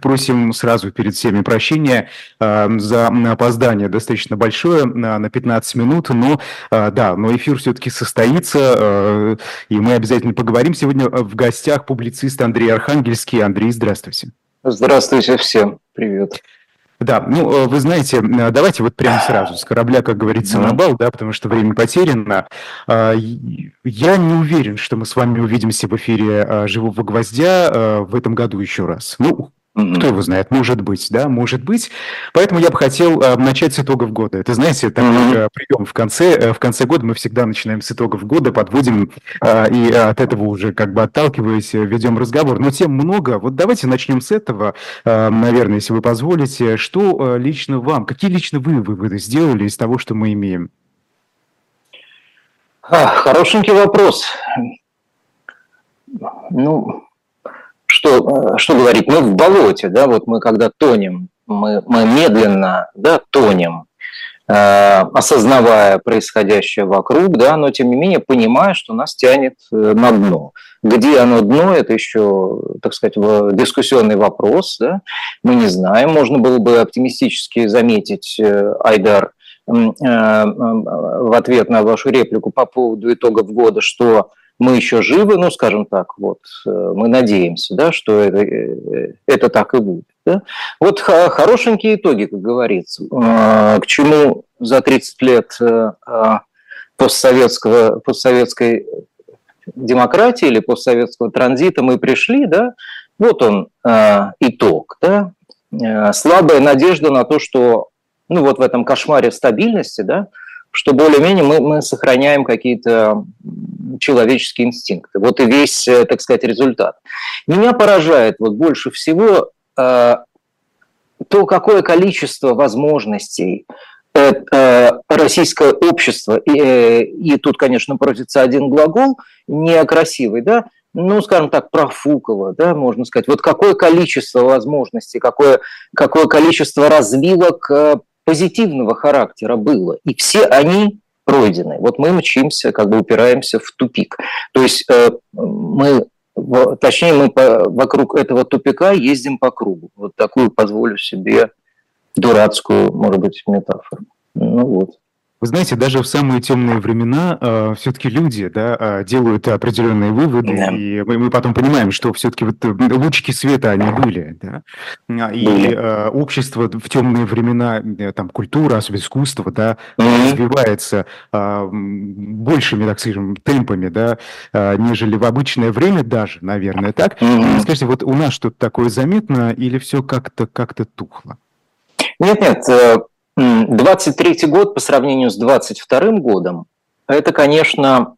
Просим сразу перед всеми прощения э, за опоздание достаточно большое, на, на 15 минут, но э, да, но эфир все-таки состоится, э, и мы обязательно поговорим. Сегодня в гостях публицист Андрей Архангельский. Андрей, здравствуйте. Здравствуйте всем, привет. Да, ну, вы знаете, давайте вот прямо сразу с корабля, как говорится, на бал, да, потому что время потеряно. Я не уверен, что мы с вами увидимся в эфире «Живого гвоздя» в этом году еще раз. Ну, Mm-hmm. Кто его знает, может быть, да, может быть. Поэтому я бы хотел э, начать с итогов года. Это, знаете, такой mm-hmm. э, прием в конце, э, в конце года мы всегда начинаем с итогов года, подводим э, и от этого уже как бы отталкиваясь, э, ведем разговор. Но тем много. Вот давайте начнем с этого, э, наверное, если вы позволите. Что э, лично вам, какие лично вы выводы сделали из того, что мы имеем? А, хорошенький вопрос. Ну, что, э, что говорить, мы в болоте, да, вот мы когда тонем, мы, мы медленно, да, тонем, э, осознавая происходящее вокруг, да, но тем не менее понимая, что нас тянет э, на дно. Где оно дно, это еще, так сказать, дискуссионный вопрос, да, мы не знаем. Можно было бы оптимистически заметить, э, Айдар, э, э, в ответ на вашу реплику по поводу итогов года, что мы еще живы, ну, скажем так, вот, э, мы надеемся, да, что это, э, это так и будет. Да? Вот хорошенькие итоги, как говорится. А, к чему за 30 лет э, а, постсоветского, постсоветской демократии или постсоветского транзита мы пришли, да, вот он итог, да, слабая надежда на то, что ну вот в этом кошмаре стабильности, да, что более-менее мы, мы сохраняем какие-то человеческие инстинкты. Вот и весь, э, так сказать, результат. Меня поражает вот больше всего э, то, какое количество возможностей э, э, российское общество, и, э, и тут, конечно, просится один глагол, некрасивый, да, ну, скажем так, профукало, да, можно сказать. Вот какое количество возможностей, какое, какое количество развилок э, позитивного характера было, и все они пройдены. Вот мы мчимся, как бы упираемся в тупик. То есть э, мы, точнее, мы вокруг этого тупика ездим по кругу. Вот такую позволю себе дурацкую, может быть, метафору. Ну вот. Вы знаете, даже в самые темные времена э, все-таки люди да, э, делают определенные выводы, да. и мы, мы потом понимаем, что все-таки вот э, лучики света они были. Да? А, и э, общество в темные времена, э, там, культура, особенно искусство, да, mm-hmm. развивается э, большими, так скажем, темпами, да, э, нежели в обычное время даже, наверное, так. Mm-hmm. Скажите, вот у нас что-то такое заметно или все как-то как тухло? Нет-нет, э, 23 год по сравнению с 22 годом, это, конечно,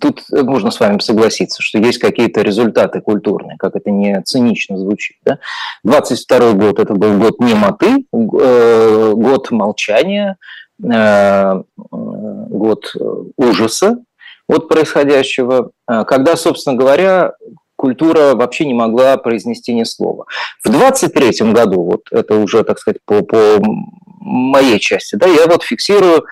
тут можно с вами согласиться, что есть какие-то результаты культурные, как это не цинично звучит. Да? 22 год – это был год немоты, э, год молчания, э, год ужаса от происходящего, э, когда, собственно говоря, культура вообще не могла произнести ни слова. В 23 году, вот это уже, так сказать, по, по моей части, да, я вот фиксирую,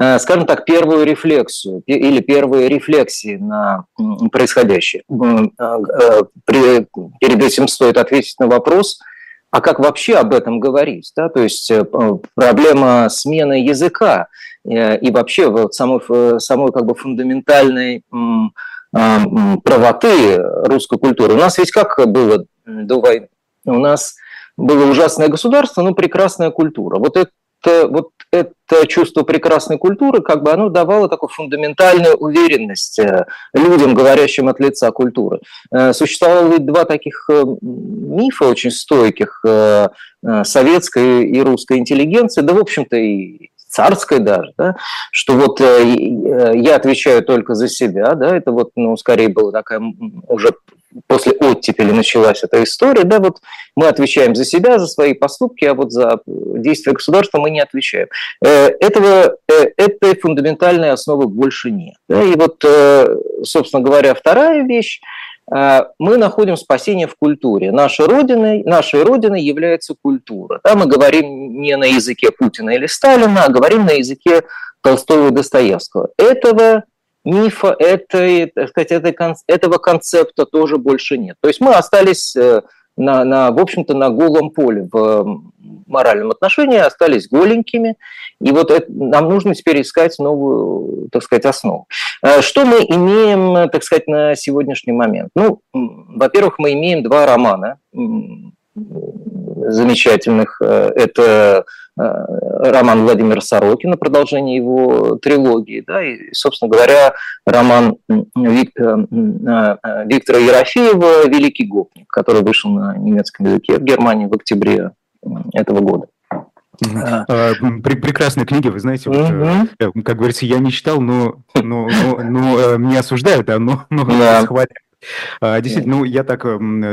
э, скажем так, первую рефлексию или первые рефлексии на происходящее. Э, перед этим стоит ответить на вопрос, а как вообще об этом говорить? Да? То есть э, проблема смены языка и вообще вот самой, самой как бы фундаментальной правоты русской культуры. У нас ведь как было до войны? У нас было ужасное государство, но прекрасная культура. Вот это, вот это чувство прекрасной культуры, как бы оно давало такую фундаментальную уверенность э, людям, говорящим от лица культуры. Э, существовало два таких э, мифа очень стойких советской и русской интеллигенции, да, в общем-то, и царской даже, да, что вот э, я отвечаю только за себя, да, это вот, ну, скорее была такая уже после оттепели началась эта история, да, вот мы отвечаем за себя, за свои поступки, а вот за действия государства мы не отвечаем. Э, этого, э, этой фундаментальной основы больше нет. Да, и вот, собственно говоря, вторая вещь, Э, мы находим спасение в культуре. Нашей родиной, нашей родиной является культура. Да, мы говорим не на языке Путина или Сталина, а говорим на языке Толстого и Достоевского. Этого мифа, этой, так сказать, этой, этого концепта тоже больше нет. То есть мы остались э, на, на, в общем-то, на голом поле в моральном отношении, остались голенькими, и вот это, нам нужно теперь искать новую, так сказать, основу. Э, что мы имеем, так сказать, на сегодняшний момент? Ну, во-первых, мы имеем два романа замечательных. Э, это роман Владимира Сорокина, продолжение его трилогии, да, и, собственно говоря, роман Виктора Ерофеева «Великий гопник», который вышел на немецком языке в Германии в октябре этого года. А, прекрасные книги, вы знаете, вот, как говорится, я не читал, но, но, но, но э, не осуждают, да, но, но да. хвалят. А, действительно, ну, я так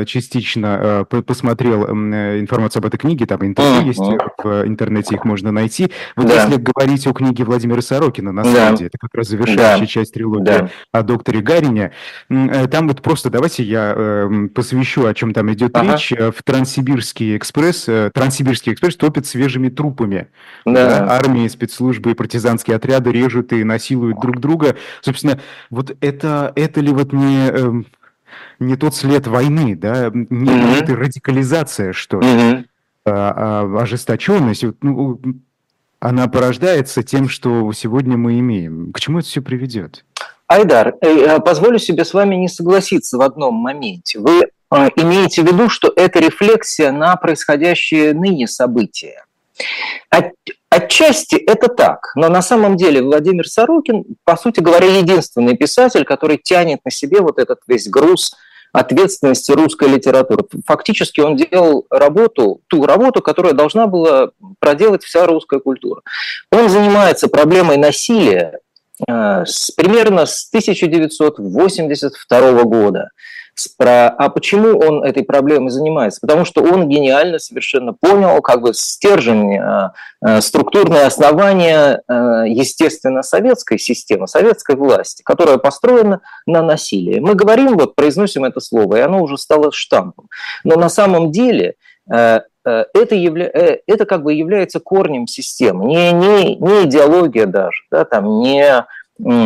частично э, посмотрел информацию об этой книге, там интервью есть в интернете, их можно найти. Вот да. если говорить о книге Владимира Сорокина на да. это как раз завершающая да. часть трилогии да. о докторе Гарине, э, там вот просто давайте я посвящу, о чем там идет ага. речь. Э, в Транссибирский экспресс, Транссибирский экспресс топит свежими трупами. Да. Да, армии, спецслужбы и партизанские отряды режут и насилуют друг друга. Собственно, вот это, это ли вот не эм, не тот след войны, да, не mm-hmm. это радикализация, что ли, mm-hmm. а, а ожесточенность, ну, она порождается тем, что сегодня мы имеем. К чему это все приведет? Айдар, э, э, позволю себе с вами не согласиться в одном моменте. Вы э, имеете в виду, что это рефлексия на происходящие ныне события. От, отчасти это так, но на самом деле Владимир Сорокин, по сути говоря, единственный писатель, который тянет на себе вот этот весь груз ответственности русской литературы. Фактически он делал работу, ту работу, которая должна была проделать вся русская культура. Он занимается проблемой насилия э, с, примерно с 1982 года. Про, а почему он этой проблемой занимается? Потому что он гениально совершенно понял как бы стержень, э, э, структурное основание э, естественно советской системы, советской власти, которая построена на насилии. Мы говорим, вот произносим это слово, и оно уже стало штампом. Но на самом деле это, явля... это как бы является корнем системы, не, не, не идеология даже, да, там, не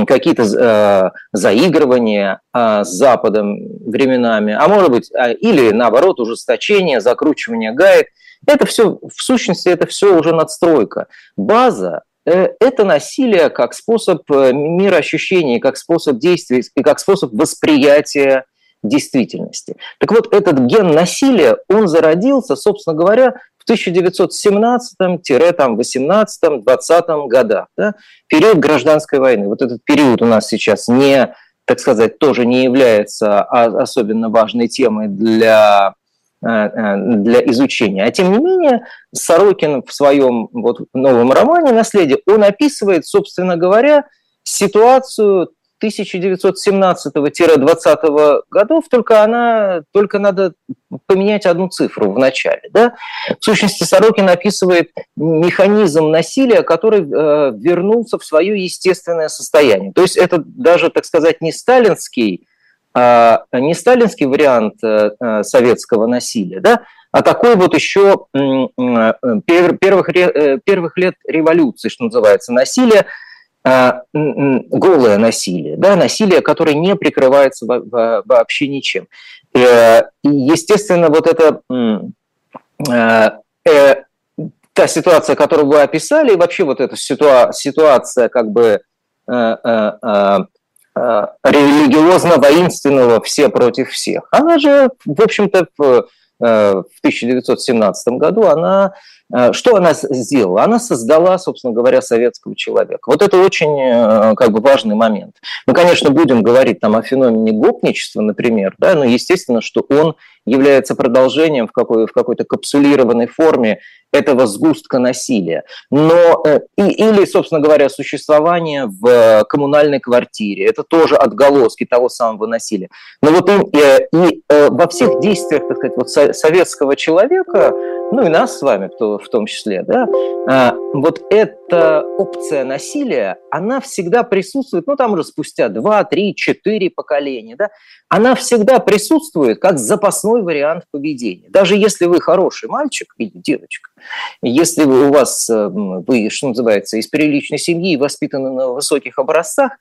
какие-то э, заигрывания э, с Западом временами, а может быть, э, или наоборот, ужесточение, закручивание гаек. Это все, в сущности, это все уже надстройка. База э, это насилие как способ э, мироощущения, как способ действия и как способ восприятия действительности. Так вот, этот ген насилия, он зародился, собственно говоря, в 1917-18-20 годах, да, период гражданской войны. Вот этот период у нас сейчас не, так сказать, тоже не является особенно важной темой для э, э, для изучения. А тем не менее, Сорокин в своем вот новом романе «Наследие» он описывает, собственно говоря, ситуацию 1917-20 годов, только она, только надо поменять одну цифру в начале. Да? В сущности, Сорокин описывает механизм насилия, который э, вернулся в свое естественное состояние. То есть это даже, так сказать, не сталинский, э, не сталинский вариант э, э советского насилия, да? а такой вот еще э, первых, э, первых лет революции, что называется, насилие – голое насилие, да, насилие, которое не прикрывается вообще ничем. Э, и, естественно, вот это э, э, та ситуация, которую вы описали, и вообще вот эта ситуа ситуация как бы религиозно-воинственного «все против всех», она же, в общем-то, в, в 1917 году, она Э, что она сделала? Она создала, собственно говоря, советского человека. Вот это очень э, как бы важный момент. Мы, конечно, будем говорить там о феномене гопничества, например, да, но естественно, что он является продолжением в, какой, в какой-то капсулированной форме этого сгустка насилия. Но, э, и, или, собственно говоря, существование в коммунальной квартире. Это тоже отголоски того самого насилия. Но вот и, и, и во всех действиях, так сказать, вот советского человека, ну и нас с вами в, том числе, да, а, вот эта опция насилия, она всегда присутствует, ну там уже спустя 2, 3, 4 поколения, да, она всегда присутствует как запасной вариант поведения. Даже если вы хороший мальчик или девочка, если вы, у вас, э, вы, что называется, из приличной семьи, воспитаны на высоких образцах,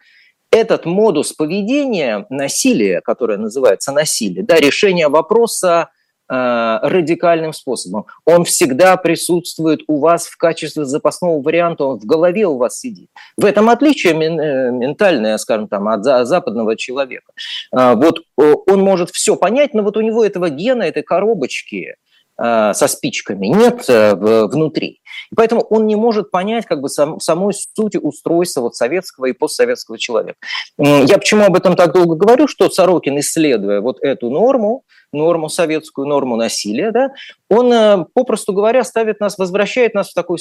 этот модус поведения, насилия, которое называется насилие, да, решение вопроса радикальным способом. Он всегда присутствует у вас в качестве запасного варианта, он в голове у вас сидит. В этом отличие ментальное, скажем там, от западного человека. Вот он может все понять, но вот у него этого гена, этой коробочки – Э, со спичками, нет э, внутри. Поэтому он не может понять как бы сам, самой сути устройства вот советского и постсоветского человека. Я почему об этом так долго говорю, что Сорокин, исследуя вот эту норму, норму советскую, норму насилия, да, он, э, попросту говоря, ставит нас, возвращает нас в такой,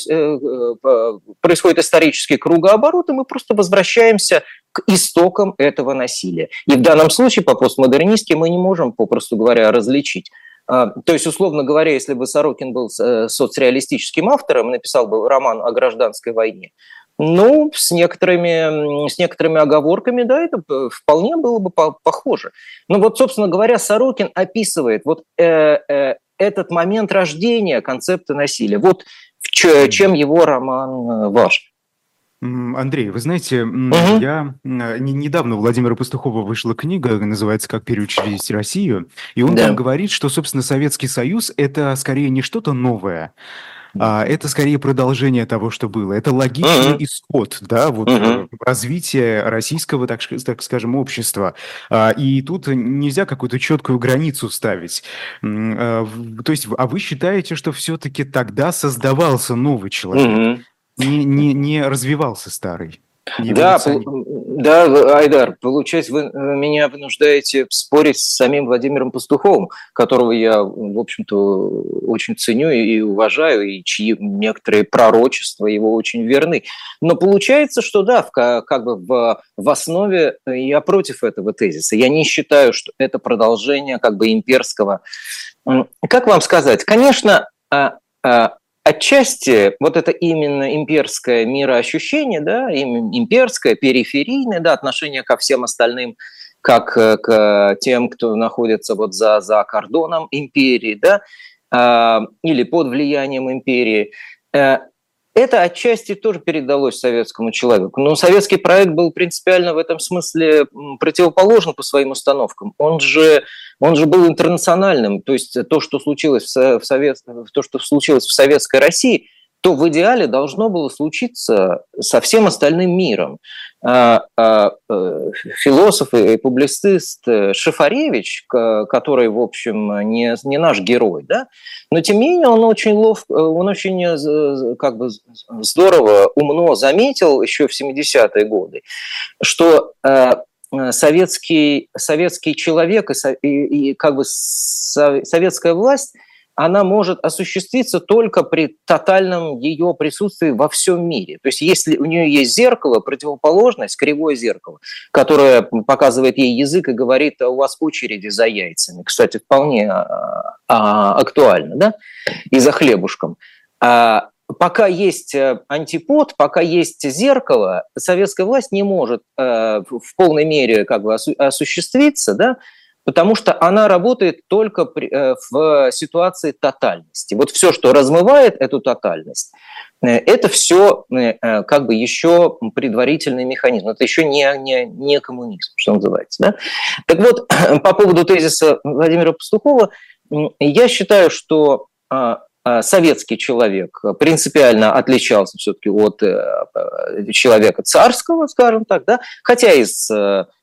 происходит исторический кругооборот, и мы просто возвращаемся к истокам этого насилия. И в данном случае по постмодернистке мы не можем, попросту говоря, различить то есть, условно говоря, если бы Сорокин был э, соцреалистическим автором, написал бы роман о гражданской войне, ну, с некоторыми, с некоторыми оговорками, да, это вполне было бы похоже. Но вот, собственно говоря, Сорокин описывает вот э, э, этот момент рождения концепта насилия. Вот чем его роман э, важен. Андрей, вы знаете, угу. я недавно у Владимира Пастухова вышла книга, называется «Как переучредить Россию», и он да. там говорит, что, собственно, Советский Союз – это скорее не что-то новое, а это скорее продолжение того, что было. Это логичный uh-huh. исход, да, вот uh-huh. развития российского, так, так скажем, общества. А, и тут нельзя какую-то четкую границу ставить. А, то есть, а вы считаете, что все-таки тогда создавался новый человек? Uh-huh не, не, не развивался старый. Да, да, Айдар, получается, вы э, меня вынуждаете спорить с самим Владимиром Пастуховым, которого я, в общем-то, очень ценю и уважаю, и чьи некоторые пророчества его очень верны. Но получается, что да, в, как бы в, в основе я против этого тезиса. Я не считаю, что это продолжение как бы имперского. Как вам сказать? Конечно, а, а, Отчасти вот это именно имперское мироощущение, да, имперское, периферийное, да, отношение ко всем остальным, как э, к тем, кто находится вот за, за кордоном империи, да, а, или под влиянием империи, э, это отчасти тоже передалось советскому человеку. Но советский проект был принципиально в этом смысле противоположен по своим установкам. Он же, он же был интернациональным. То есть то, что случилось в, Совет, то, что случилось в Советской России – то в идеале должно было случиться со всем остальным миром. А, а, э, философ и публицист э, Шифаревич, который, в общем, не, не наш герой, да, но тем не менее он очень ловко, он очень э, как бы здорово, умно заметил еще в 70-е годы, что советский, советский человек и, и, и как бы советская власть – она может осуществиться только при тотальном ее присутствии во всем мире. То есть если у нее есть зеркало, противоположность, кривое зеркало, которое показывает ей язык и говорит, «А у вас очереди за яйцами. Кстати, вполне а, а, актуально, да, и за хлебушком. А, пока есть э, антипод, пока есть зеркало, советская власть не может э, в полной мере как бы осуществиться, да, потому что она работает только при, э, в ситуации тотальности. Вот все, что размывает эту тотальность, э, это все э, как бы еще предварительный механизм. Это еще не, не, не коммунизм, что называется. Да? Так вот, по поводу тезиса Владимира Пастухова, я считаю, что а, а, советский человек принципиально отличался все-таки от человека царского, скажем так, да, хотя из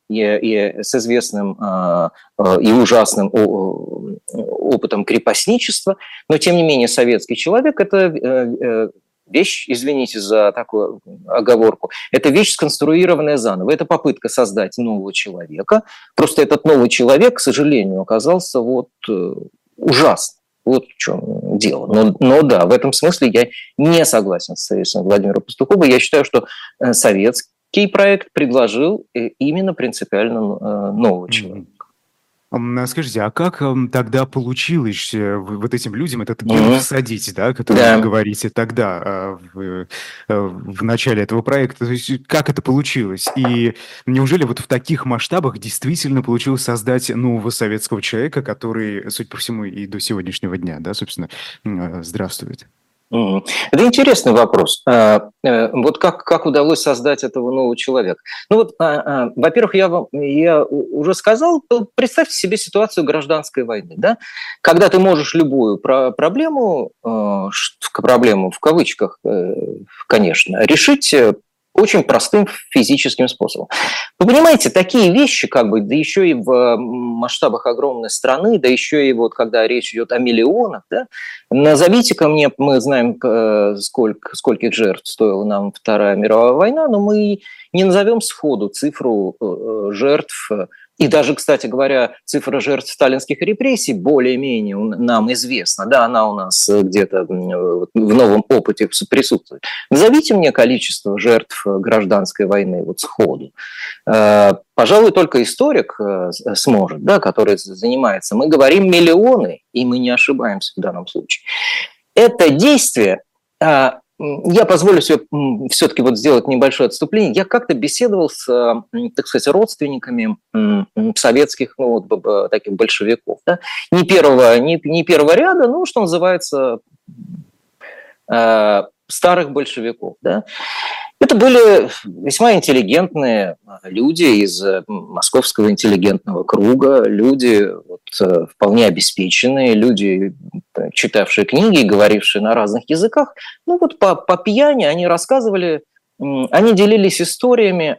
и, и с известным э, и ужасным опытом крепостничества, но тем не менее советский человек – это э, э, вещь, извините за такую оговорку, это вещь сконструированная заново. Это попытка создать нового человека. Просто этот новый человек, к сожалению, оказался вот ужасным. Вот в чем дело. Но, но да, в этом смысле я не согласен с Владимиром Пастуховым. Я считаю, что советский Кей-проект предложил э, именно принципиально э, нового человека. А скажите, а как тогда получилось э, вот этим людям этот ген mm-hmm. всадить, да, который да. вы говорите тогда а, в, в начале этого проекта? То есть как это получилось? И неужели вот в таких масштабах действительно получилось создать нового советского человека, который, судя по всему, и до сегодняшнего дня, да, собственно, здравствует? Это интересный вопрос. А, э, вот как, как удалось создать этого нового человека? Ну вот, а, а, во-первых, я вам я уже сказал, представьте себе ситуацию гражданской войны, да? когда ты можешь любую проблему, проблему в кавычках, э, конечно, решить э, очень простым физическим способом. Вы понимаете, такие вещи, как бы, да еще и в масштабах огромной страны, да еще и вот когда речь идет о миллионах, да, назовите-ка мне, мы знаем, э, сколько, скольких жертв стоила нам Вторая мировая война, но мы не назовем сходу цифру э, жертв и даже, кстати говоря, цифра жертв сталинских репрессий более-менее нам известна. Да, она у нас э, где-то в новом опыте присутствует. Назовите мне количество жертв э, гражданской войны вот сходу. Э, пожалуй, только историк сможет, да, который занимается. Мы говорим миллионы, и мы не ошибаемся в данном случае. Это действие а, я позволю себе все-таки вот сделать небольшое отступление. Я как-то беседовал с, так сказать, родственниками советских, ну, вот, таких большевиков, да? не, первого, не, не первого ряда, ну, что называется, э, старых большевиков. Да? Это были весьма интеллигентные люди из э, московского интеллигентного круга, люди вот, э, вполне обеспеченные, люди, э, читавшие книги, говорившие на разных языках. Ну вот по, по пьяни они рассказывали, они делились историями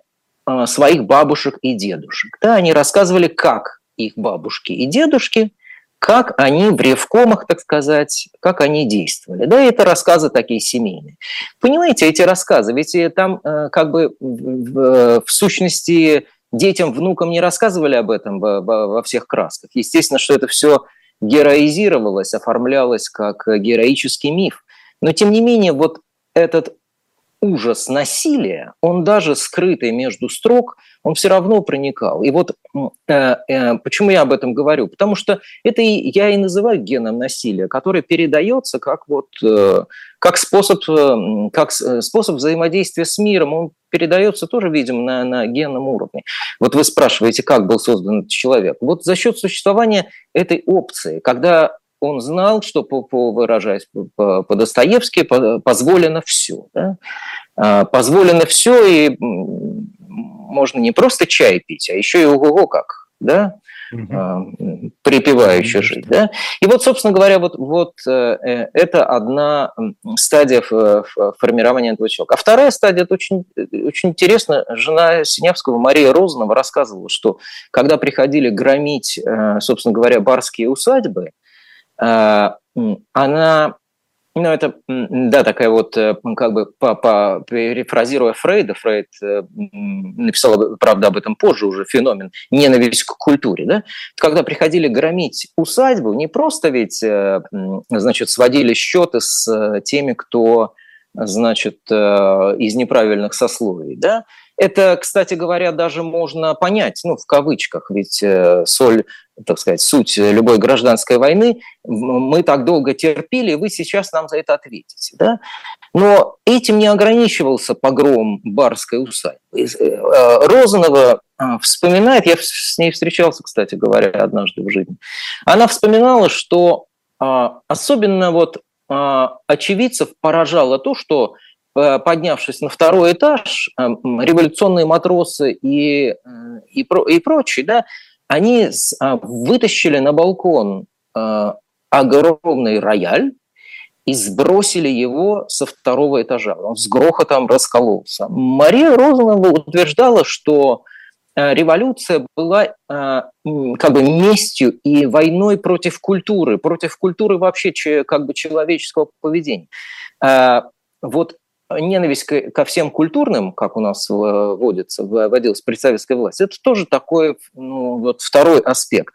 своих бабушек и дедушек. Да, они рассказывали, как их бабушки и дедушки как они в ревкомах, так сказать, как они действовали. Да, это рассказы такие семейные. Понимаете, эти рассказы, ведь там э, как бы в, в сущности детям, внукам не рассказывали об этом во всех красках. Естественно, что это все героизировалось, оформлялось как героический миф. Но тем не менее, вот этот ужас насилия, он даже скрытый между строк, он все равно проникал. И вот э, э, почему я об этом говорю? Потому что это и, я и называю геном насилия, который передается как, вот, э, как, способ, э, как э, способ взаимодействия с миром. Он передается тоже, видимо, на, на генном уровне. Вот вы спрашиваете, как был создан этот человек. Вот за счет существования этой опции, когда он знал, что, по, по, выражаясь по, по Достоевски, по, позволено все. Да? А, позволено все, и можно не просто чай пить, а еще и ого-го как, да? угу. припевающе жить. Да? И вот, собственно говоря, вот, вот э, э, это одна стадия формирования этого человека. А вторая стадия, это очень, очень интересно, жена Синявского, Мария Розанова, рассказывала, что когда приходили громить, собственно говоря, барские усадьбы, она ну, это, да, такая вот, э, как бы, по, по, перефразируя Фрейда, Фрейд э, написал, правда, об этом позже уже, феномен ненависть к культуре, да, когда приходили громить усадьбу, не просто ведь, э, значит, сводили счеты с теми, кто, значит, из неправильных сословий, да, это, кстати говоря, даже можно понять, ну, в кавычках, ведь э, соль, так сказать, суть любой гражданской войны, мы так долго терпели, вы сейчас нам за это ответите. Да? Но этим не ограничивался погром барской усадьбы. Э, Розанова а, вспоминает, я с ней встречался, кстати говоря, однажды в жизни, она вспоминала, что а, особенно вот а, очевидцев поражало то, что Э, поднявшись на второй этаж, э, революционные матросы и, э, и, и прочие, да, они вытащили на балкон огромный рояль и сбросили его со второго этажа. Он с грохотом раскололся. Мария Розанова утверждала, что революция была как бы местью и войной против культуры, против культуры вообще как бы человеческого поведения. Вот ненависть ко всем культурным, как у нас вводится, вводилась при советской власти, это тоже такой ну, вот второй аспект.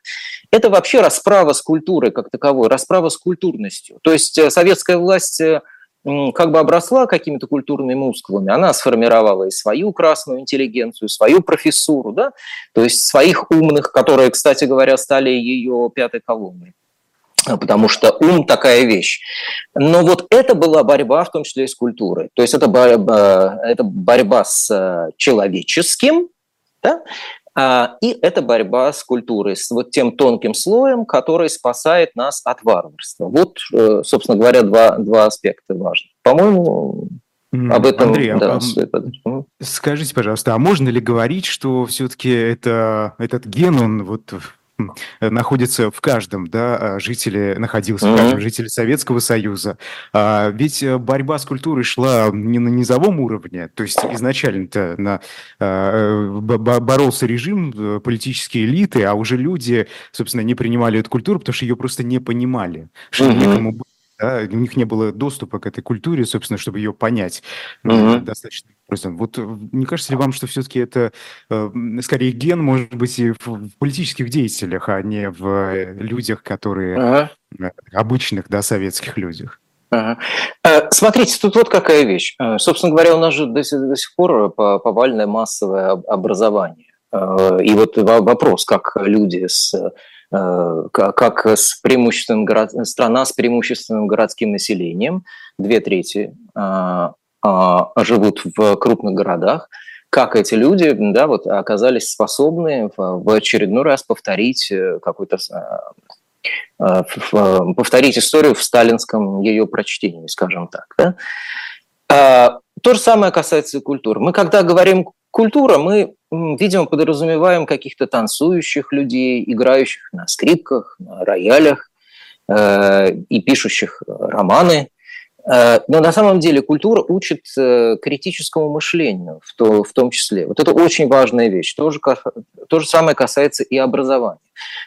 Это вообще расправа с культурой как таковой, расправа с культурностью. То есть э, советская власть э, как бы обросла какими-то культурными мускулами, она сформировала и свою красную интеллигенцию, свою профессуру, да, то есть своих умных, которые, кстати говоря, стали ее пятой колонной потому что ум такая вещь. Но вот это была борьба, в том числе и с культурой. То есть это борьба, это борьба с э, человеческим, да? А, и это борьба с культурой, с вот тем тонким слоем, который спасает нас от варварства. Вот, э, собственно говоря, два, два аспекта важных. По-моему, об этом Андрей, а да, а, скажите, пожалуйста, а можно ли говорить, что все-таки это, этот ген, он вот находится в каждом, да, а, жителе, находился mm-hmm. в каждом жителе Советского Союза. А, ведь э, борьба с культурой шла не на низовом уровне, то есть изначально-то на, а, боролся режим, э, политические элиты, а уже люди, собственно, не принимали эту культуру, потому что ее просто не понимали, что mm-hmm. некому да, у них не было доступа к этой культуре, собственно, чтобы ее понять mm-hmm. достаточно образом. Вот э, не кажется ли вам, что все-таки это э, скорее ген, может быть, и в, политических деятелях, а не в э, людях, которые ага. Э, обычных, да, советских людях? Ага. Смотрите, тут вот какая вещь. Собственно говоря, у нас же до, до сих пор повальное массовое образование. И вот вопрос, как люди с как с преимущественным город... страна с преимущественным городским населением, две трети а, живут в крупных городах, как эти люди да, вот, оказались способны в очередной раз повторить э, какой-то э, э, повторить историю в сталинском ее прочтении, скажем так. Да? То же самое касается и культуры. Мы, когда говорим культура, мы, видимо, подразумеваем каких-то танцующих людей, играющих на скрипках, на роялях и пишущих романы, Э, но на самом деле культура учит э, критическому мышлению в, то, в том числе. Вот это очень важная вещь. То же, то же самое касается и образования.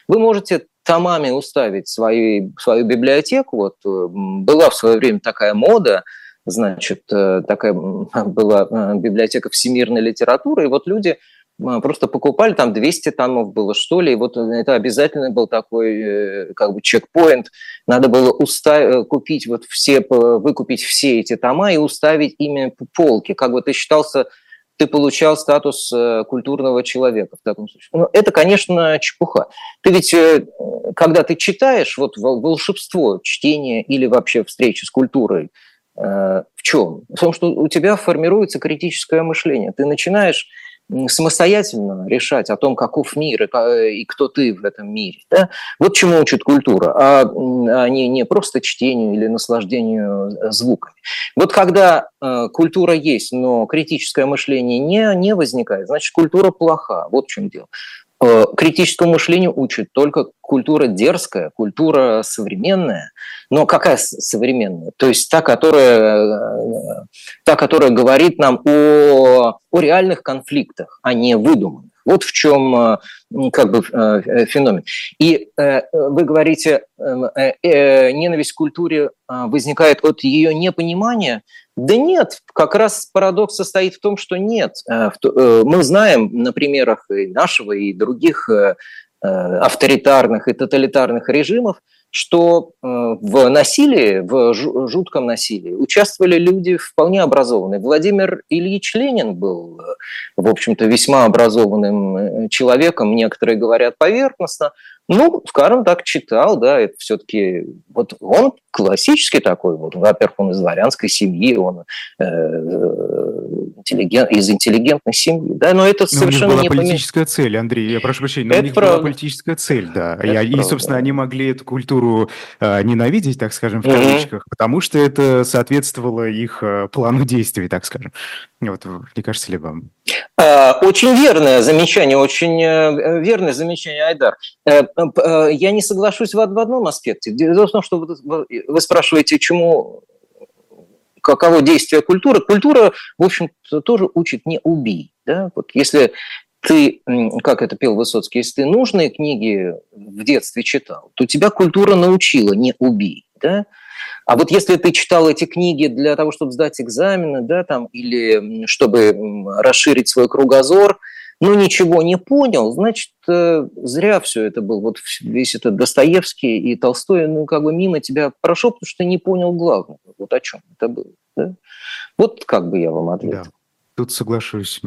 Вы можете томами уставить свою, свою библиотеку. Вот э, была в свое время такая мода, значит, такая была библиотека всемирной литературы, и вот люди просто покупали, там 200 томов было, что ли, и вот это обязательно был такой э, как бы чекпоинт, надо было уставить, э, купить вот все, выкупить все эти тома и уставить ими полки, как бы ты считался ты получал статус э, культурного человека в таком случае. Но это, конечно, чепуха. Ты ведь, когда ты читаешь, вот волшебство чтения или вообще встречи с культурой, в чем? В том, что у тебя формируется критическое мышление. Ты начинаешь самостоятельно решать о том, каков мир и, и кто ты в этом мире. Да? Вот чему учит культура, а, а не, не просто чтению или наслаждению э, звуками. Вот когда э, культура есть, но критическое мышление не, не возникает, значит, культура плоха. Вот в чем дело. Э, критическому мышлению учит только культура дерзкая, культура современная. Но какая современная? То есть та, которая, э, та, которая говорит нам о, о реальных конфликтах, а не выдуманных. Вот в чем э, как бы феномен. И вы говорите, ненависть к культуре возникает от ее непонимания, да нет, как раз парадокс состоит в том, что нет. Э, э, мы знаем на примерах и нашего, и других э, авторитарных и тоталитарных режимов, что в насилии, в жутком насилии участвовали люди вполне образованные. Владимир Ильич Ленин был, в общем-то, весьма образованным человеком, некоторые говорят поверхностно, ну, скажем так, читал, да, это все-таки, вот он классический такой, вот, во-первых, он из дворянской семьи, он э, интеллигент, из интеллигентной семьи, да, но это но совершенно у них была не политическая помимо... цель, Андрей, я прошу прощения, но это у них правда. была политическая цель, да, это и, и, собственно, они могли эту культуру э, ненавидеть, так скажем, в кавычках, mm-hmm. потому что это соответствовало их э, плану действий, так скажем. Вот, не кажется ли вам? А, очень верное замечание, очень э, верное замечание, Айдар. Э, э, я не соглашусь в одном аспекте. Дело в том, что вы спрашиваете, чему каково действие культуры. Культура, в общем-то, тоже учит не убий. Да? Вот если ты, как это пел Высоцкий, если ты нужные книги в детстве читал, то тебя культура научила не убий. Да? А вот если ты читал эти книги для того, чтобы сдать экзамены, да, там, или чтобы расширить свой кругозор, но ничего не понял, значит, э, зря все это был. Вот весь этот Достоевский и Толстой, ну, как бы мимо тебя прошел, потому что не понял главного. Вот о чем это было. Да? Вот как бы я вам ответил. Да. Тут соглашусь.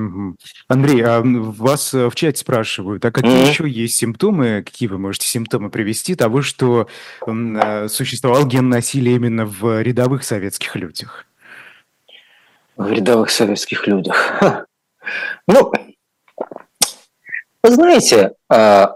Андрей, а вас э, в чате спрашивают, а какие mm-hmm. еще есть симптомы, какие вы можете симптомы привести того, что э, существовал ген насилия именно в рядовых советских людях? В рядовых советских людях. Ну, Вы знаете, а,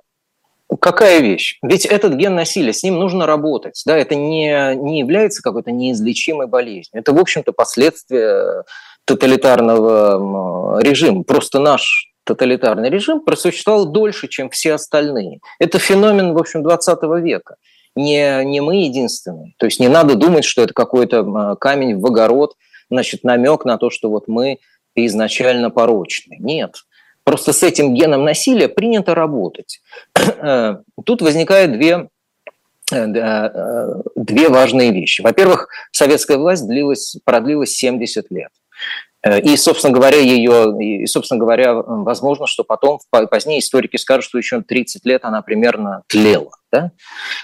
какая вещь? Ведь этот ген насилия, с ним нужно работать. Да? Это не, не является какой-то неизлечимой болезнью. Это, в общем-то, последствия тоталитарного режима. Просто наш тоталитарный режим просуществовал дольше, чем все остальные. Это феномен, в общем, 20 века. Не, не мы единственные. То есть не надо думать, что это какой-то камень в огород, значит, намек на то, что вот мы изначально порочны. Нет. Просто с этим геном насилия принято работать. Тут возникают две э, э, две важные вещи. Во-первых, советская власть длилась, продлилась 70 лет. Э, и, собственно говоря, ее, и, собственно говоря, возможно, что потом, позднее историки скажут, что еще 30 лет она примерно тлела. Да?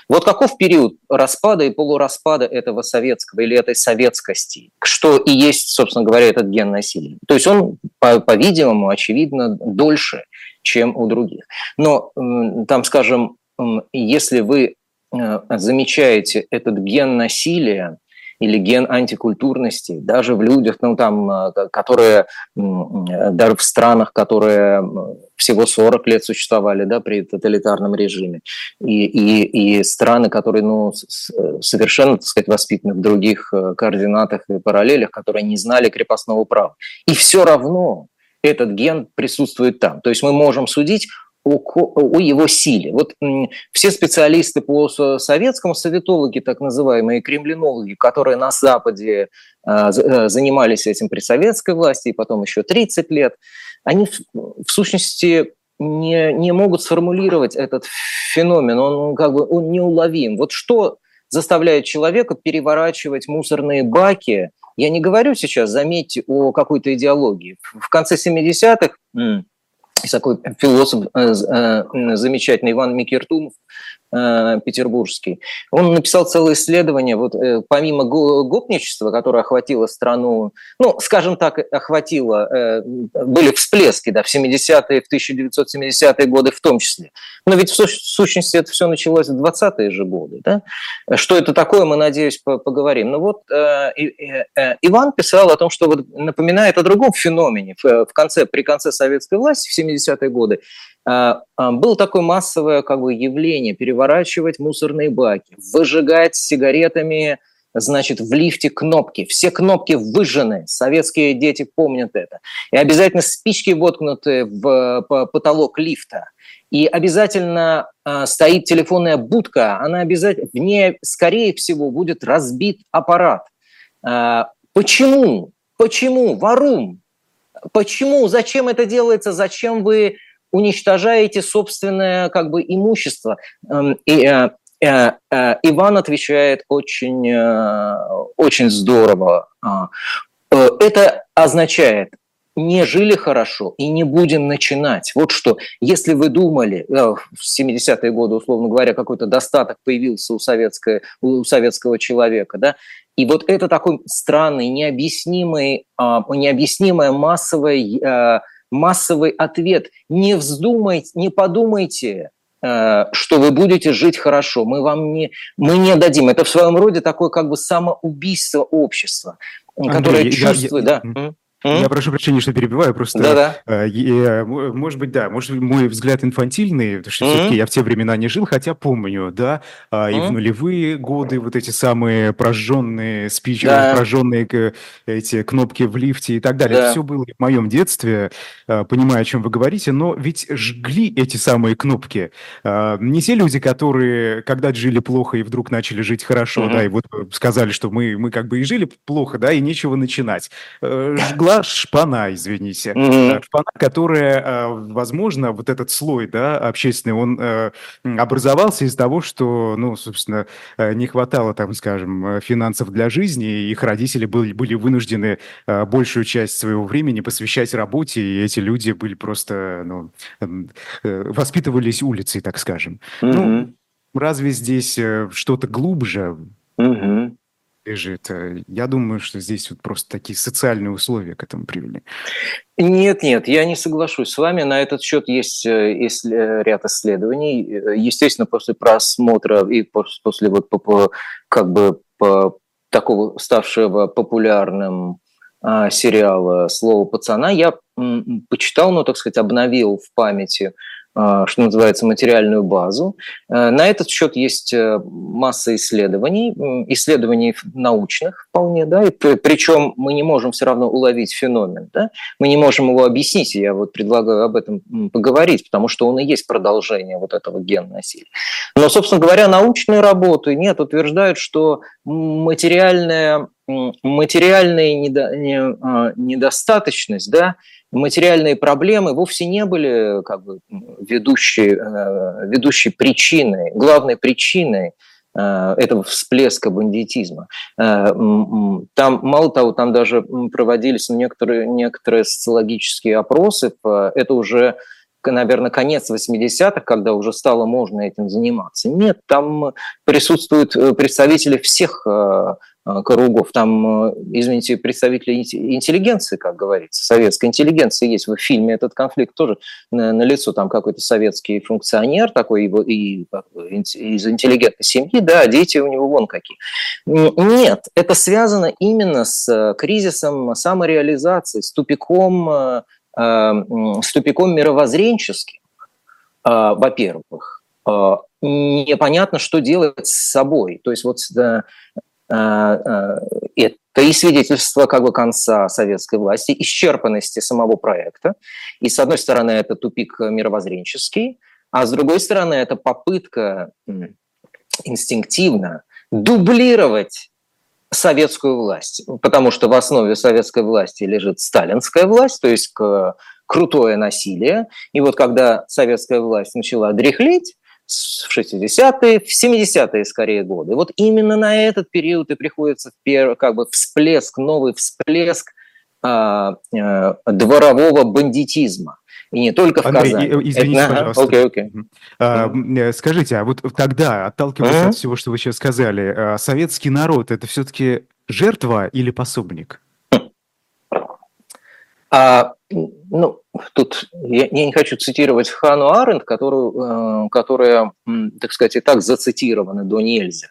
Вот каков период распада и полураспада этого советского или этой советскости, что и есть, собственно говоря, этот ген насилия. То есть он, по-видимому, очевидно, дольше, чем у других. Но там, скажем, если вы э, замечаете этот ген насилия, или ген антикультурности, даже в людях, ну, там, э, которые даже в странах, которые всего 40 лет существовали да, при тоталитарном режиме, и, и, и страны, которые ну, совершенно, так сказать, воспитаны в других э, координатах и параллелях, которые не знали крепостного права. И все равно этот ген присутствует там. То есть мы можем судить о, о его силе. Вот все специалисты по советскому, советологи, так называемые кремлинологи, которые на Западе а, э, занимались этим при советской власти и потом еще 30 лет, они в сущности не, не могут сформулировать этот феномен, он как бы он неуловим. Вот что заставляет человека переворачивать мусорные баки, я не говорю сейчас, заметьте, о какой-то идеологии. В конце 70-х такой философ э, э, замечательный Иван Микертумов, петербургский, он написал целое исследование, вот э, помимо гопничества, которое охватило страну, ну, скажем так, охватило, э, были всплески, да, в 70-е, в 1970-е годы в том числе. Но ведь в сущности это все началось в 20-е же годы, да? Что это такое, мы, надеюсь, поговорим. Но вот Иван писал о том, что вот напоминает о другом феномене в конце, при конце советской власти в 70-е годы, было такое массовое как бы, явление переворачивать мусорные баки, выжигать сигаретами значит, в лифте кнопки. Все кнопки выжжены, советские дети помнят это. И обязательно спички воткнуты в потолок лифта. И обязательно э, стоит телефонная будка, она обязательно, в ней, скорее всего, будет разбит аппарат. Почему? Почему? Варум? Почему? Зачем это делается? Зачем вы уничтожаете собственное как бы имущество. Эм, и, э, э, э, Иван отвечает очень, очень здорово. А, это означает, не жили хорошо и не будем начинать. Вот что, если вы думали, в 70-е годы, условно говоря, какой-то достаток появился у, советского, у советского человека, да, и вот это такой странный, необъяснимый, а, необъяснимое массовое массовый ответ. Не вздумайте, не подумайте, э, что вы будете жить хорошо. Мы вам не, мы не дадим. Это в своем роде такое как бы самоубийство общества, Андрей, которое чувствует... Я, я, Я прошу прощения, что перебиваю, просто, Да-да. Э, может быть, да, может мой взгляд инфантильный, потому что все-таки я в те времена не жил, хотя помню, да, а, и в нулевые годы вот эти самые прожженные спичи, да. прожженные эти кнопки в лифте и так далее, да. все было в моем детстве, а, понимаю, о чем вы говорите, но ведь жгли эти самые кнопки а, не те люди, которые когда жили плохо и вдруг начали жить хорошо, да, и вот сказали, что мы, мы как бы и жили плохо, да, и нечего начинать. Э, жгла была шпана, извините, mm-hmm. шпана, которая, э, возможно, вот этот слой, да, общественный, он э, образовался из того, что, ну, собственно, не хватало, там, скажем, финансов для жизни, и их родители были, были вынуждены большую часть своего времени посвящать работе, и эти люди были просто, ну, воспитывались улицей, так скажем. Mm-hmm. Ну, разве здесь что-то глубже? Mm-hmm лежит. Э, я думаю, что здесь вот просто такие социальные условия к этому привели. Нет, нет, я не соглашусь с вами. На этот счет есть, э, есть э, ряд исследований. Естественно, после просмотра и после вот как бы такого ставшего популярным а, сериала «Слово пацана» я почитал, ну, так сказать, обновил в памяти что называется, материальную базу. На этот счет есть масса исследований, исследований научных вполне, да, и причем мы не можем все равно уловить феномен, да, мы не можем его объяснить, я вот предлагаю об этом поговорить, потому что он и есть продолжение вот этого гена насилия. Но, собственно говоря, научные работы нет, утверждают, что материальная, материальная недо, недостаточность, да, материальные проблемы вовсе не были как бы, ведущей, э, ведущей причиной, главной причиной э, этого всплеска бандитизма. Э, там, мало того, там даже проводились некоторые, некоторые социологические опросы, это уже наверное, конец 80-х, когда уже стало можно этим заниматься. Нет, там присутствуют представители всех Э, кругов. Там, э, извините, представители интеллигенции, как говорится, советской интеллигенции есть. В фильме этот конфликт тоже на, на лицо. Там какой-то советский функционер такой его, и, из интеллигентной семьи, да, дети у него вон какие. Нет, это связано именно с э, кризисом самореализации, с тупиком, с тупиком мировоззренческим, во-первых непонятно, что делать с собой. То есть вот а, а, это и свидетельство как бы конца советской власти, исчерпанности самого проекта. И с одной стороны это тупик мировоззренческий, а с другой стороны это попытка инстинктивно дублировать советскую власть, потому что в основе советской власти лежит сталинская власть, то есть крутое насилие. И вот когда советская власть начала дряхлеть, в 60-е, в 70-е скорее годы. Вот именно на этот период и приходится как бы всплеск, новый всплеск а, а, дворового бандитизма. И не только в Андрей, Казани. извините, Это, пожалуйста. Окей, окей. А, скажите, а вот тогда, отталкиваясь mm-hmm. от всего, что вы сейчас сказали, а, советский народ – это все-таки жертва или пособник? А, ну, тут я, не хочу цитировать Хану Аренд, которую, э, которая, так сказать, и так зацитирована до нельзя,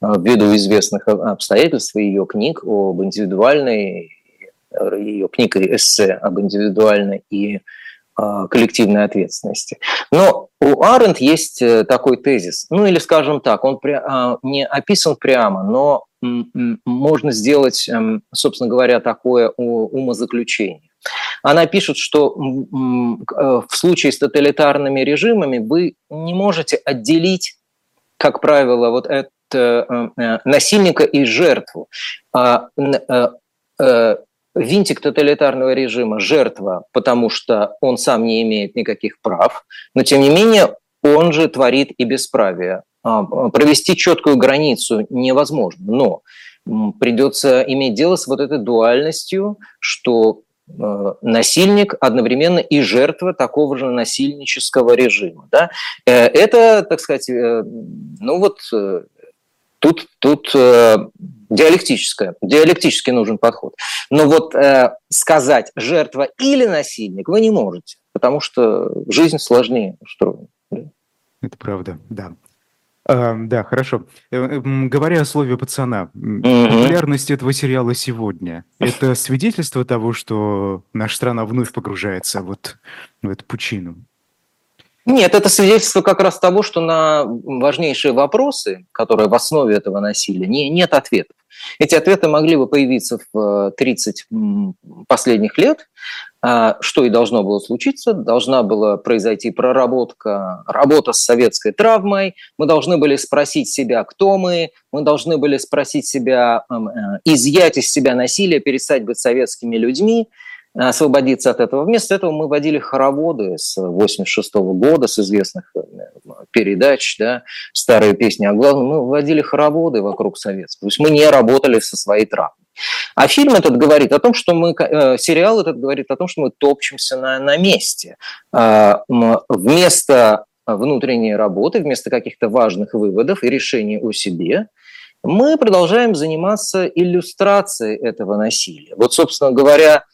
э, ввиду известных обстоятельств ее книг об индивидуальной, ее книг и эссе об индивидуальной и э, коллективной ответственности. Но у Аренд есть такой тезис, ну или скажем так, он не описан прямо, но можно сделать, эм, собственно говоря, такое умозаключение. Она пишет, что э, в случае с тоталитарными режимами вы не можете отделить, как правило, вот это э, э, насильника и жертву. А, винтик тоталитарного режима – жертва, потому что он сам не имеет никаких прав, но тем не менее он же творит и бесправие. А, провести четкую границу невозможно, но придется иметь дело с вот этой дуальностью, что насильник одновременно и жертва такого же насильнического режима. Да? Э, это, так сказать, э, ну вот тут, тут диалектическое, диалектически нужен подход. Но вот сказать жертва или насильник вы не можете, потому что жизнь сложнее устроена. Это правда, да. А, да, хорошо. Э, говоря о слове пацана, популярность этого сериала сегодня – это свидетельство того, что наша страна вновь погружается вот в эту пучину? Нет, это свидетельство как раз того, что на важнейшие вопросы, которые в основе этого насилия, не, нет ответов. Эти ответы могли бы появиться в 30 э, последних лет, что и должно было случиться. Должна была произойти проработка, работа с советской травмой. Мы должны были спросить себя, кто мы. Мы должны были спросить себя, э, изъять из себя насилие, перестать быть советскими людьми освободиться от этого. Вместо этого мы водили хороводы с 86 года, с известных э, передач, да, старые песни о главном. Мы водили хороводы вокруг советского. То есть мы не работали со своей травмой. А фильм этот говорит о том, что мы, э, сериал этот говорит о том, что мы топчемся на, на месте. Э, вместо внутренней работы, вместо каких-то важных выводов и решений о себе, мы продолжаем заниматься иллюстрацией этого насилия. Вот, собственно говоря,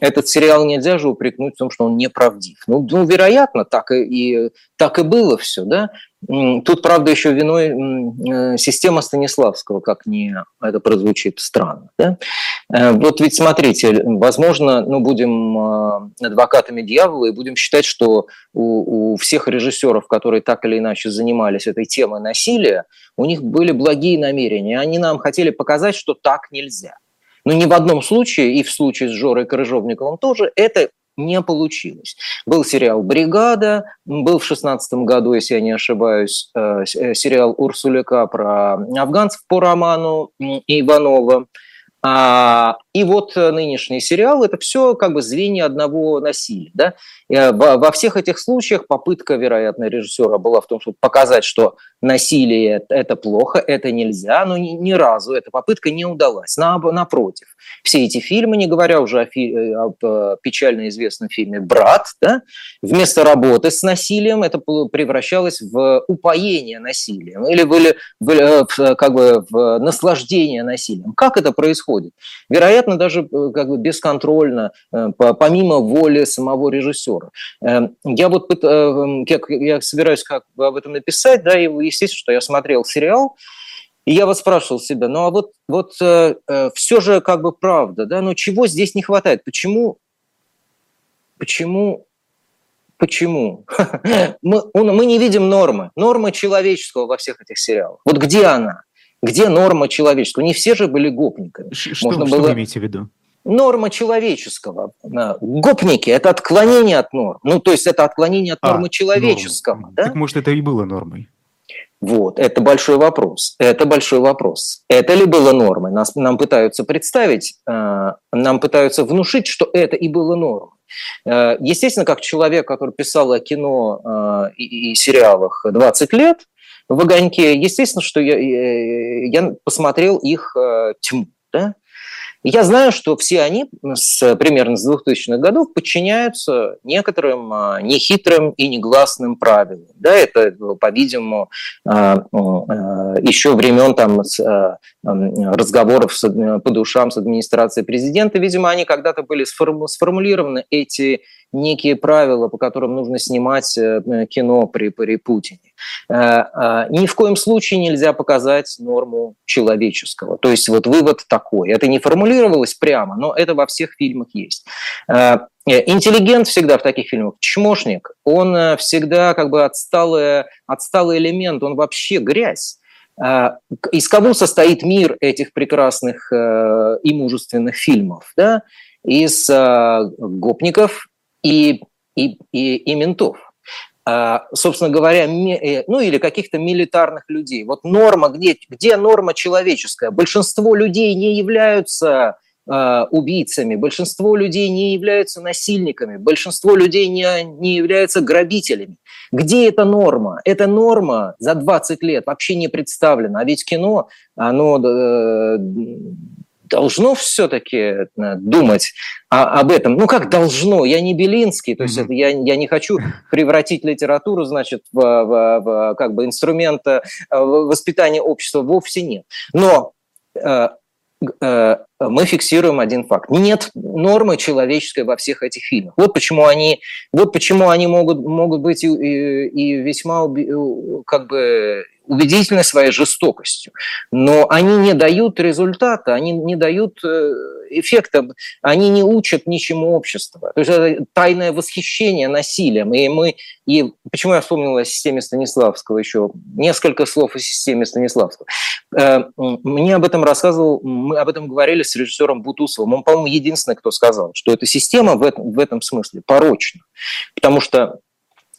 этот сериал нельзя же упрекнуть в том, что он неправдив. Ну, ну вероятно, так и, и, так и было все, да. Тут, правда, еще виной э, система Станиславского, как не это прозвучит странно. Да? Э, вот ведь смотрите, возможно, ну, будем э, адвокатами дьявола и будем считать, что у, у всех режиссеров, которые так или иначе занимались этой темой насилия, у них были благие намерения. Они нам хотели показать, что так нельзя. Но ни в одном случае, и в случае с Жорой Крыжовниковым тоже, это не получилось. Был сериал «Бригада», был в шестнадцатом году, если я не ошибаюсь, э, э, сериал Урсуляка про афганцев по роману Иванова. А, и вот э, нынешний сериал – это все как бы звенья одного насилия. Да? Э, во всех этих случаях попытка, вероятно, режиссера была в том, чтобы показать, что насилие – это плохо, это нельзя, но ни, ни разу эта попытка не удалась. Напротив, все эти фильмы, не говоря уже о, фи- э, об печально известном фильме «Брат», да, вместо работы с насилием это превращалось в упоение насилием или или в, как бы в наслаждение насилием. Как это происходит? Вероятно, даже как бы бесконтрольно, помимо воли самого режиссера. Эм, я вот э, я собираюсь как бы об этом написать, да, и естественно, что я смотрел сериал, и я вот спрашивал себя, ну а вот, вот э, э, все же как бы правда, да, но чего здесь не хватает? Почему, почему, почему? мы, мы не видим нормы, нормы человеческого во всех этих сериалах. Вот где она? Где норма человеческого? Не все же были гопниками. Что, Можно что было... вы имеете в виду? норма человеческого. Гопники – это отклонение от норм. Ну, то есть это отклонение от а, нормы человеческого. Норм. Да? Так может, это и было нормой? Вот, это большой вопрос. Это большой вопрос. Это ли было нормой? Нас, нам пытаются представить, э, нам пытаются внушить, что это и было нормой. Э, естественно, как человек, который писал о кино э, и, и сериалах 20 лет в «Огоньке», естественно, что я, я посмотрел их тьму. Да? Я знаю, что все они с, примерно с 2000-х годов подчиняются некоторым а, нехитрым и негласным правилам. Да, это, по-видимому, а, еще времен там, разговоров по душам с администрацией президента. Видимо, они когда-то были сформулированы, эти некие правила, по которым нужно снимать э, кино при, при Путине. Э, э, ни в коем случае нельзя показать норму человеческого. То есть вот вывод такой. Это не формулировалось прямо, но это во всех фильмах есть. Интеллигент всегда в таких фильмах, чмошник, он всегда как бы отсталый, отсталый элемент, он вообще грязь. Из кого состоит мир этих прекрасных и мужественных фильмов? Да? Из гопников, и, и, и, и ментов. А, собственно говоря, э, ну или каких-то милитарных людей. Вот норма, где, где норма человеческая? Большинство людей не являются а, убийцами, большинство людей не являются насильниками, большинство людей не, не являются грабителями. Где эта норма? Эта норма за 20 лет вообще не представлена. А ведь кино, оно э, должно все-таки э, думать о, об этом. Ну, как должно? Я не Белинский, то есть mm-hmm. это, я, я не хочу превратить литературу, значит, в, в, в как бы инструмент э, воспитания общества. Вовсе нет. Но э, э, мы фиксируем один факт. Нет нормы человеческой во всех этих фильмах. Вот почему они, вот почему они могут, могут быть и, и, и весьма как бы убедительны своей жестокостью, но они не дают результата, они не дают э, эффекта, они не учат ничему общества. То есть это тайное восхищение насилием. И мы, и почему я вспомнил о системе Станиславского еще, несколько слов о системе Станиславского. Э, мне об этом рассказывал, мы об этом говорили с режиссером Бутусовым. Он, по-моему, единственный, кто сказал, что эта система в этом, в этом смысле порочна. Потому что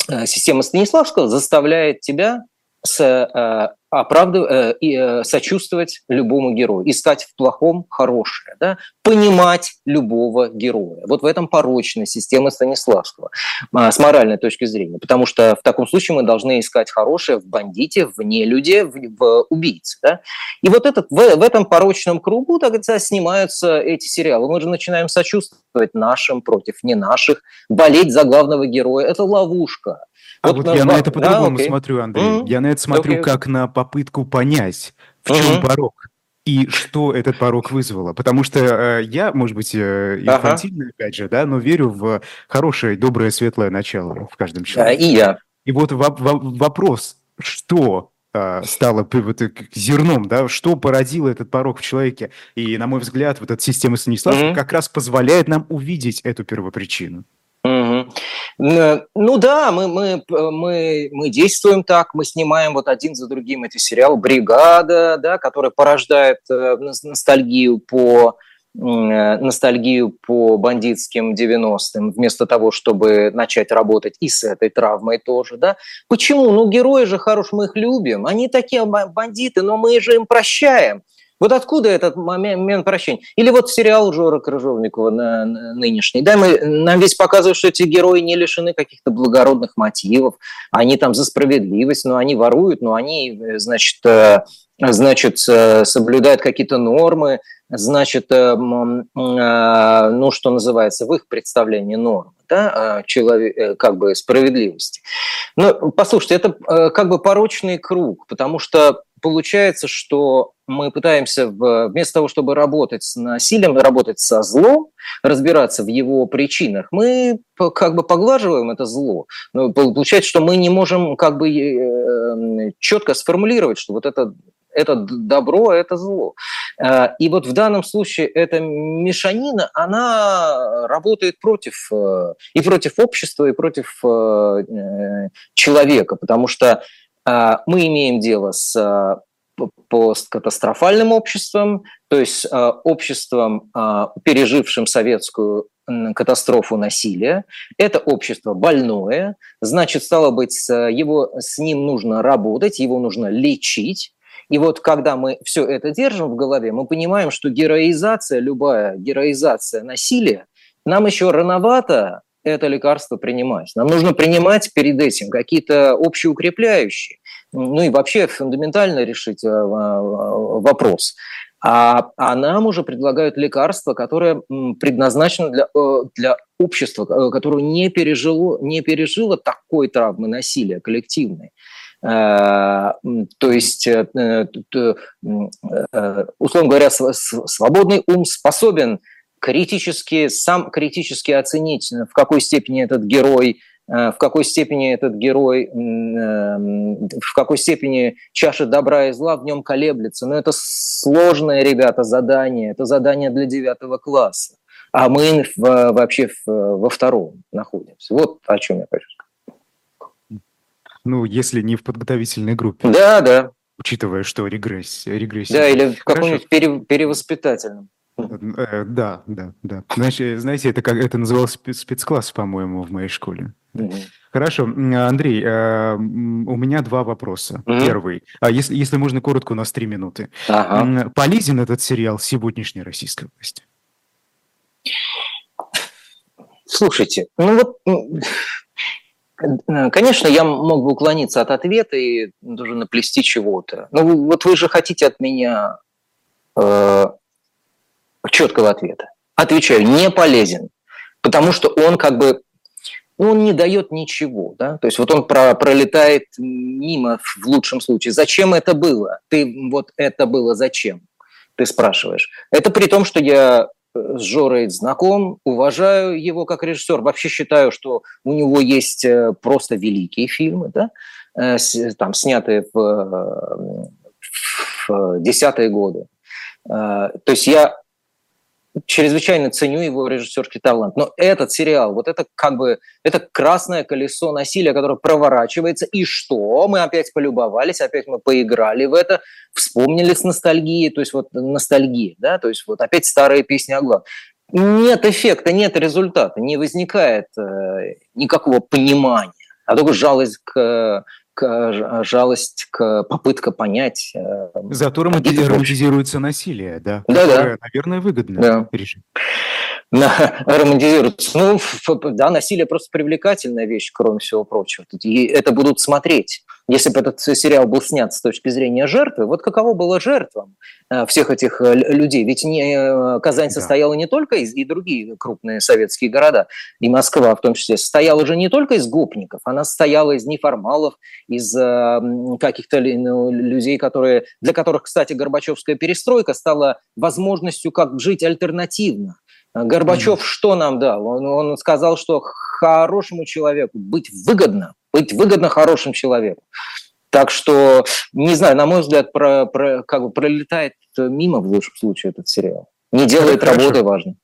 э, система Станиславского заставляет тебя с, э, оправдыв... э, и, э, сочувствовать любому герою, искать в плохом хорошее, да? понимать любого героя. Вот в этом порочность системы Станиславского э, с моральной точки зрения. Потому что в таком случае мы должны искать хорошее в бандите, в нелюде, в, в убийце. Да? И вот этот, в, в этом порочном кругу так сказать, снимаются эти сериалы. Мы же начинаем сочувствовать нашим против не наших, болеть за главного героя. Это ловушка. А вот, вот я на это по-другому да, смотрю, Андрей. Mm-hmm. Я на это смотрю okay. как на попытку понять, в чем mm-hmm. порог и что этот порог вызвало. Потому что э, я, может быть, э, инфантильный, ага. опять же, да, но верю в хорошее, доброе, светлое начало в каждом человеке. Да, и я. И вот вопрос, что а, стало вот, зерном, да, что породило этот порог в человеке. И, на мой взгляд, вот эта система Станиславского mm-hmm. как раз позволяет нам увидеть эту первопричину. Угу. Ну да, мы, мы, мы, мы действуем так, мы снимаем вот один за другим эти сериалы «Бригада», да, который порождает э, ностальгию по Э, ностальгию по бандитским 90-м, вместо того, чтобы начать работать и с этой травмой тоже, да? Почему? Ну, герои же хорошие, мы их любим, они такие бандиты, но мы же им прощаем. Вот откуда этот момент, прощения? Или вот сериал Жора Крыжовникова на, на нынешний. Да, мы, нам весь показывают, что эти герои не лишены каких-то благородных мотивов. Они там за справедливость, но они воруют, но они, э, значит, э, значит, соблюдают какие-то нормы, значит, э, а, ну, что называется, в их представлении нормы, да, а, человек, э, как бы справедливости. Но, послушайте, это э, как бы порочный круг, потому что получается, что мы пытаемся вместо того, чтобы работать с насилием, работать со злом, разбираться в его причинах, мы как бы поглаживаем это зло. Но получается, что мы не можем как бы четко сформулировать, что вот это это добро, а это зло. Э, и вот в данном случае эта мешанина, она работает против э, и против общества, и против э, человека, потому что мы имеем дело с посткатастрофальным обществом, то есть обществом, пережившим советскую катастрофу насилия. Это общество больное, значит, стало быть, его, с ним нужно работать, его нужно лечить, и вот когда мы все это держим в голове, мы понимаем, что героизация, любая героизация насилия, нам еще рановато это лекарство принимать. Нам нужно принимать перед этим какие-то общеукрепляющие, ну и вообще фундаментально решить э, вопрос. А, а нам уже предлагают лекарства, которое предназначено для, э, для общества, э, которое не пережило, не пережило такой травмы насилия коллективной. Э, то есть, э, э, условно говоря, свободный ум способен критически, сам критически оценить, в какой степени этот герой в какой степени этот герой, в какой степени чаша добра и зла в нем колеблется. Но это сложное, ребята, задание. Это задание для девятого класса. А мы вообще во втором находимся. Вот о чем я хочу сказать. Ну, если не в подготовительной группе. Да, да. Учитывая, что регрессия. регрессия. Да, или в каком-нибудь пере, перевоспитательном. Э, да, да, да. Значит, знаете, это как это называлось спецкласс, по-моему, в моей школе. Хорошо, Андрей, э, у меня два вопроса. Угу. Первый, а если, если можно коротко, у нас три минуты. Ага. Полезен этот сериал сегодняшней российской власти? Слушайте, ну вот Э, конечно, я мог бы уклониться от ответа и даже наплести чего-то. Ну, вот вы же хотите от меня э, четкого ответа. Отвечаю, не полезен, потому что он как бы, ну, он не дает ничего, да, то есть вот он про, пролетает мимо в лучшем случае. Зачем это было? Ты вот это было зачем? Ты спрашиваешь. Это при том, что я с Жорой знаком, уважаю его как режиссер. Вообще считаю, что у него есть э, просто великие фильмы, да, э, там, снятые в, в десятые годы. Э, то есть я чрезвычайно ценю его режиссерский талант. Но этот сериал, вот это как бы, это красное колесо насилия, которое проворачивается. И что? Мы опять полюбовались, опять мы поиграли в это, вспомнили с ностальгией, то есть вот ностальгия, да, то есть вот опять старые песни Аглан. Нет эффекта, нет результата, не возникает э, никакого понимания, а только жалость к к, жалость, к попытка понять. Э, Зато романтизируется насилие, да, да, которое, да. наверное, выгодно да. режим. романтизируется. Ну, да, насилие просто привлекательная вещь, кроме всего прочего. И это будут смотреть. Если бы этот сериал был снят с точки зрения жертвы, вот каково было жертвам э, всех этих э, людей? Ведь не, э, Казань состояла да. не только из, и другие крупные советские города, и Москва в том числе, состояла же не только из гопников, она состояла из неформалов, из каких-то ну, людей, которые, для которых, кстати, Горбачевская перестройка стала возможностью как жить альтернативно. Горбачев mm-hmm. что нам дал? Он, он сказал, что хорошему человеку быть выгодно, быть выгодно хорошим человеком. Так что, не знаю, на мой взгляд, про, про, как бы пролетает мимо в лучшем случае этот сериал. Не делает Хорошо. работы важно.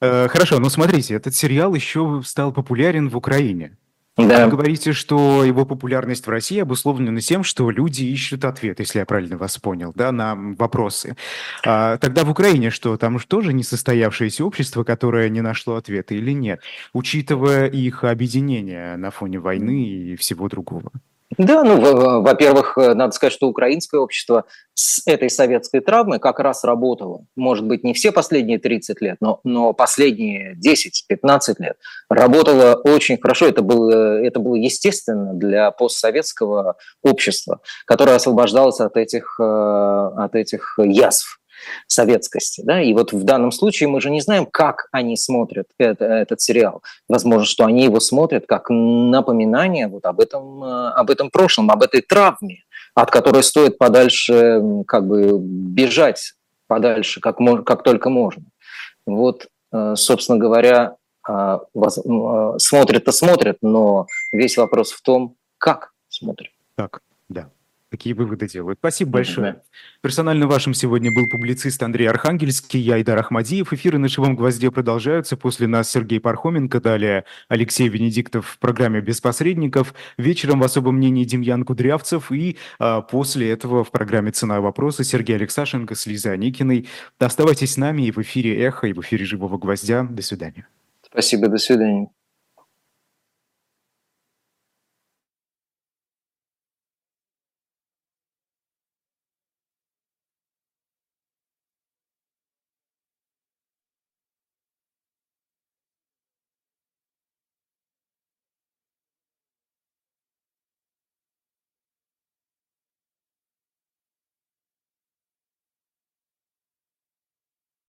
Хорошо, ну смотрите, этот сериал еще стал популярен в Украине. Да. Вы говорите, что его популярность в России обусловлена тем, что люди ищут ответ, если я правильно вас понял, да, на вопросы. А, тогда в Украине что, там уж тоже несостоявшееся общество, которое не нашло ответа или нет, учитывая их объединение на фоне войны и всего другого? Да, ну, во-первых, э, надо сказать, что украинское общество с этой советской травмой как раз работало. Может быть, не все последние 30 лет, но, но последние 10-15 лет работало очень хорошо. Это было, это было естественно для постсоветского общества, которое освобождалось от этих, э, от этих язв советскости. Да? И вот в данном случае мы же не знаем, как они смотрят это, этот сериал. Возможно, что они его смотрят как напоминание вот об, этом, э, об этом прошлом, об этой травме, от которой стоит подальше как бы бежать подальше, как, как только можно. Вот, э, собственно говоря, э, смотрят-то смотрят, но весь вопрос в том, как смотрят. Так, да. Какие выводы делают. Спасибо большое. Да. Персонально вашим сегодня был публицист Андрей Архангельский, я Идар Ахмадиев. Эфиры на «Живом гвозде» продолжаются. После нас Сергей Пархоменко, далее Алексей Венедиктов в программе «Без посредников». Вечером в особом мнении Демьян Кудрявцев. И а, после этого в программе «Цена вопроса» Сергей Алексашенко с Лизой Аникиной. Оставайтесь с нами и в эфире «Эхо», и в эфире «Живого гвоздя». До свидания. Спасибо, до свидания.